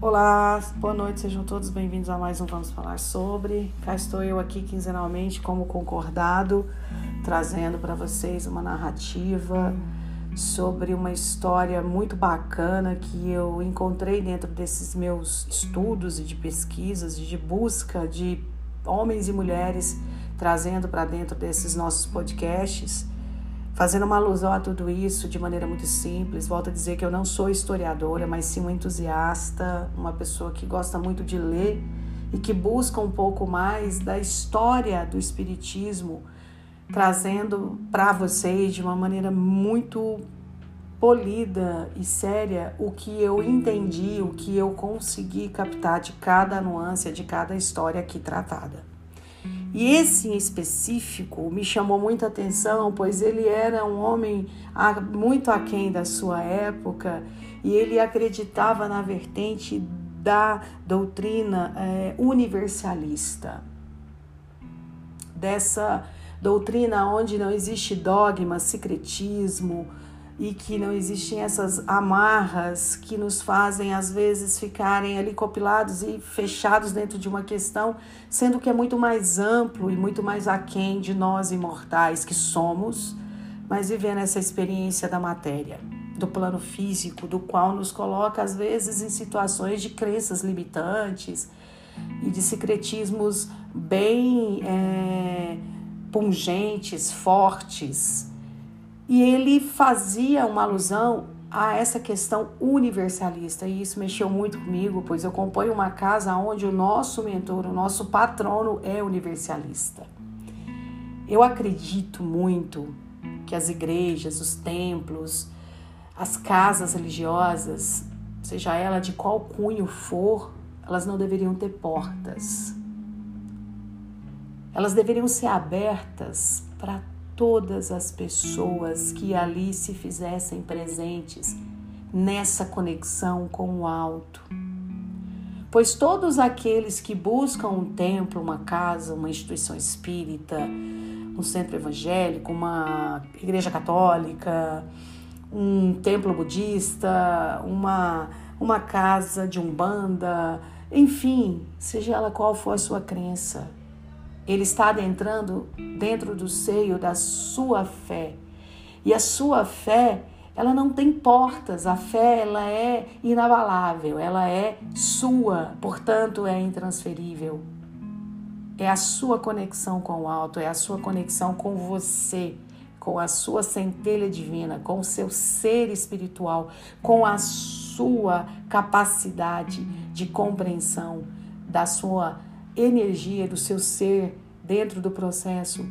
Olá, boa noite, sejam todos bem-vindos a mais um Vamos Falar Sobre. Cá estou eu aqui quinzenalmente, como concordado, trazendo para vocês uma narrativa sobre uma história muito bacana que eu encontrei dentro desses meus estudos e de pesquisas e de busca de homens e mulheres trazendo para dentro desses nossos podcasts Fazendo uma alusão a tudo isso de maneira muito simples, volto a dizer que eu não sou historiadora, mas sim uma entusiasta, uma pessoa que gosta muito de ler e que busca um pouco mais da história do Espiritismo, trazendo para vocês de uma maneira muito polida e séria o que eu entendi, o que eu consegui captar de cada nuance, de cada história aqui tratada. E esse em específico me chamou muita atenção, pois ele era um homem muito aquém da sua época e ele acreditava na vertente da doutrina é, universalista. Dessa doutrina onde não existe dogma, secretismo, e que não existem essas amarras que nos fazem às vezes ficarem ali copilados e fechados dentro de uma questão, sendo que é muito mais amplo e muito mais aquém de nós imortais que somos, mas vivendo essa experiência da matéria, do plano físico, do qual nos coloca às vezes em situações de crenças limitantes e de secretismos bem é, pungentes, fortes e ele fazia uma alusão a essa questão universalista, e isso mexeu muito comigo, pois eu componho uma casa onde o nosso mentor, o nosso patrono é universalista. Eu acredito muito que as igrejas, os templos, as casas religiosas, seja ela de qual cunho for, elas não deveriam ter portas. Elas deveriam ser abertas para todas as pessoas que ali se fizessem presentes nessa conexão com o alto. Pois todos aqueles que buscam um templo, uma casa, uma instituição espírita, um centro evangélico, uma igreja católica, um templo budista, uma, uma casa de umbanda, enfim, seja ela qual for a sua crença, ele está adentrando dentro do seio da sua fé. E a sua fé, ela não tem portas. A fé, ela é inabalável, ela é sua, portanto é intransferível. É a sua conexão com o alto, é a sua conexão com você, com a sua centelha divina, com o seu ser espiritual, com a sua capacidade de compreensão da sua energia do seu ser dentro do processo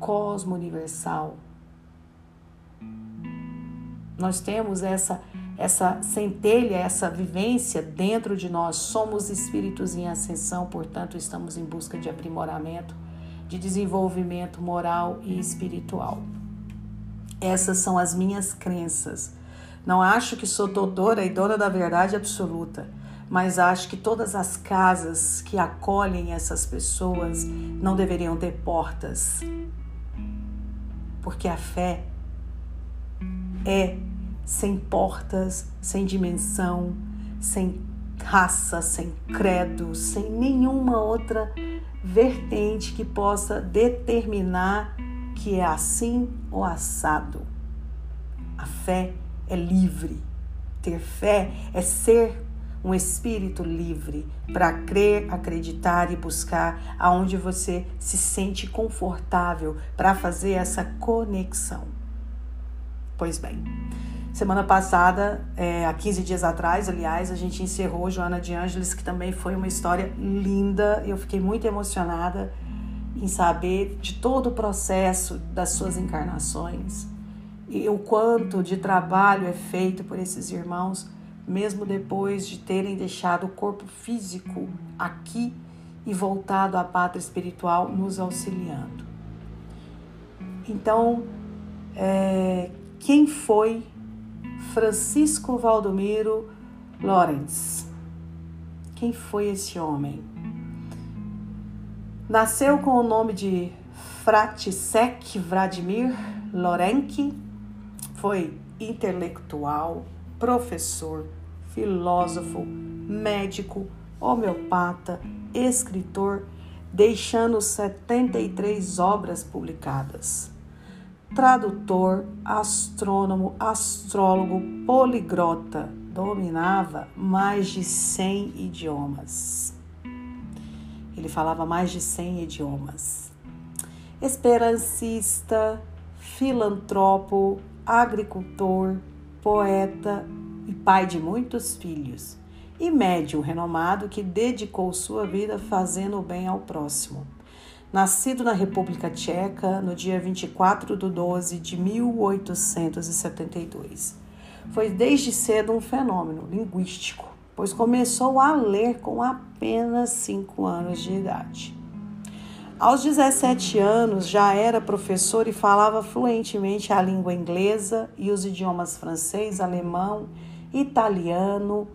cosmo-universal. Nós temos essa essa centelha, essa vivência dentro de nós. Somos espíritos em ascensão, portanto, estamos em busca de aprimoramento, de desenvolvimento moral e espiritual. Essas são as minhas crenças. Não acho que sou doutora e dona da verdade absoluta mas acho que todas as casas que acolhem essas pessoas não deveriam ter portas, porque a fé é sem portas, sem dimensão, sem raça, sem credo, sem nenhuma outra vertente que possa determinar que é assim ou assado. A fé é livre. Ter fé é ser um espírito livre para crer, acreditar e buscar aonde você se sente confortável para fazer essa conexão. Pois bem, semana passada, é, há 15 dias atrás, aliás, a gente encerrou Joana de Ângeles, que também foi uma história linda. Eu fiquei muito emocionada em saber de todo o processo das suas encarnações e o quanto de trabalho é feito por esses irmãos mesmo depois de terem deixado o corpo físico aqui e voltado à pátria espiritual, nos auxiliando. Então, é, quem foi Francisco Valdomiro Lorenz? Quem foi esse homem? Nasceu com o nome de Fratisek Vladimir Lorenki, foi intelectual, professor, filósofo, médico, homeopata, escritor, deixando 73 obras publicadas. Tradutor, astrônomo, astrólogo, poligrota, dominava mais de 100 idiomas. Ele falava mais de 100 idiomas. Esperancista, filantropo, agricultor, poeta e pai de muitos filhos, e médium renomado que dedicou sua vida fazendo o bem ao próximo. Nascido na República Tcheca no dia 24 de 12 de 1872. Foi desde cedo um fenômeno linguístico, pois começou a ler com apenas 5 anos de idade. Aos 17 anos já era professor e falava fluentemente a língua inglesa e os idiomas francês, alemão, italiano,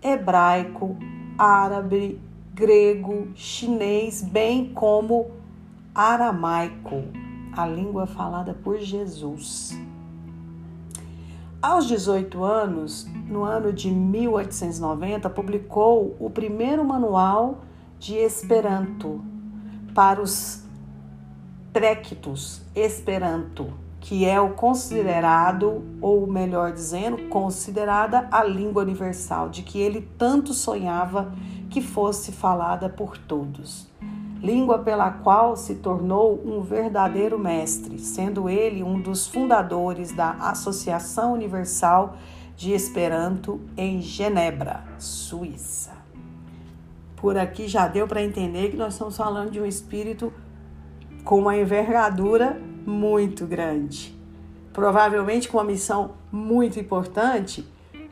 hebraico, árabe, grego, chinês, bem como aramaico, a língua falada por Jesus. Aos 18 anos, no ano de 1890, publicou o primeiro manual de Esperanto para os trectos Esperanto, que é o considerado, ou melhor dizendo, considerada a língua universal, de que ele tanto sonhava que fosse falada por todos. Língua pela qual se tornou um verdadeiro mestre, sendo ele um dos fundadores da Associação Universal de Esperanto em Genebra, Suíça. Aqui já deu para entender que nós estamos falando de um espírito com uma envergadura muito grande. Provavelmente com uma missão muito importante,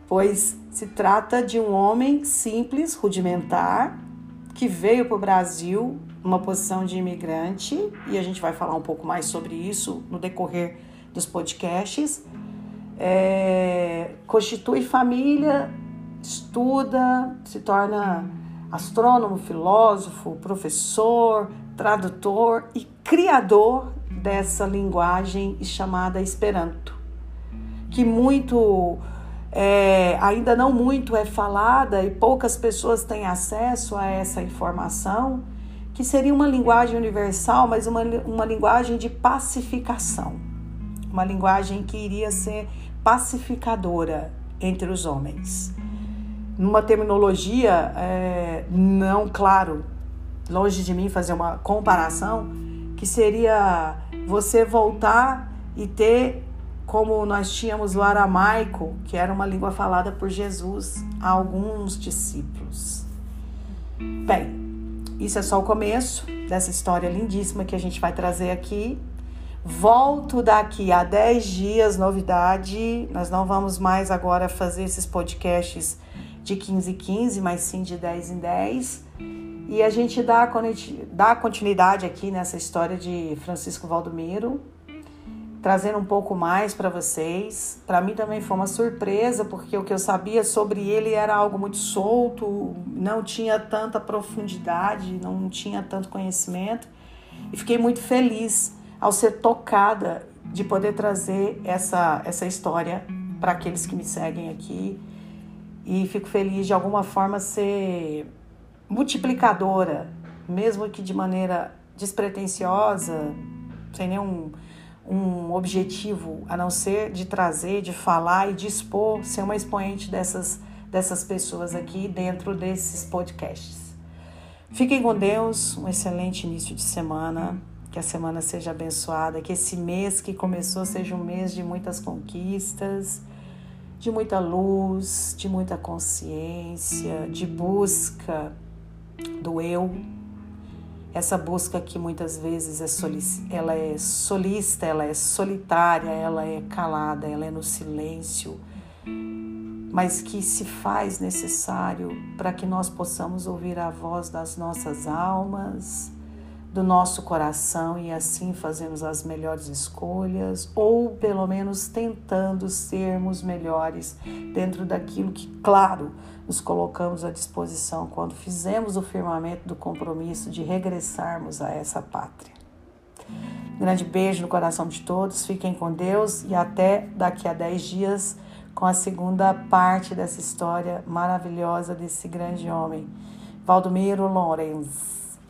pois se trata de um homem simples, rudimentar, que veio para o Brasil numa posição de imigrante, e a gente vai falar um pouco mais sobre isso no decorrer dos podcasts. É, constitui família, estuda, se torna astrônomo, filósofo, professor, tradutor e criador dessa linguagem chamada Esperanto, que muito é, ainda não muito é falada e poucas pessoas têm acesso a essa informação, que seria uma linguagem universal, mas uma, uma linguagem de pacificação, uma linguagem que iria ser pacificadora entre os homens numa terminologia é, não claro, longe de mim fazer uma comparação, que seria você voltar e ter como nós tínhamos o aramaico, que era uma língua falada por Jesus a alguns discípulos. Bem, isso é só o começo dessa história lindíssima que a gente vai trazer aqui. Volto daqui a 10 dias, novidade. Nós não vamos mais agora fazer esses podcasts de 15 em 15, mas sim de 10 em 10. E a gente dá, dá continuidade aqui nessa história de Francisco Valdomiro, trazendo um pouco mais para vocês. Para mim também foi uma surpresa, porque o que eu sabia sobre ele era algo muito solto, não tinha tanta profundidade, não tinha tanto conhecimento. E fiquei muito feliz ao ser tocada de poder trazer essa, essa história para aqueles que me seguem aqui e fico feliz de alguma forma ser multiplicadora, mesmo que de maneira despretensiosa, sem nenhum um objetivo a não ser de trazer, de falar e de expor, ser uma expoente dessas, dessas pessoas aqui dentro desses podcasts. Fiquem com Deus, um excelente início de semana, que a semana seja abençoada, que esse mês que começou seja um mês de muitas conquistas de muita luz, de muita consciência, de busca do eu. Essa busca que muitas vezes é ela é solista, ela é solitária, ela é calada, ela é no silêncio, mas que se faz necessário para que nós possamos ouvir a voz das nossas almas, do nosso coração e assim fazemos as melhores escolhas, ou pelo menos tentando sermos melhores dentro daquilo que, claro, nos colocamos à disposição quando fizemos o firmamento do compromisso de regressarmos a essa pátria. grande beijo no coração de todos, fiquem com Deus e até daqui a 10 dias com a segunda parte dessa história maravilhosa desse grande homem, Valdomiro Lorenz.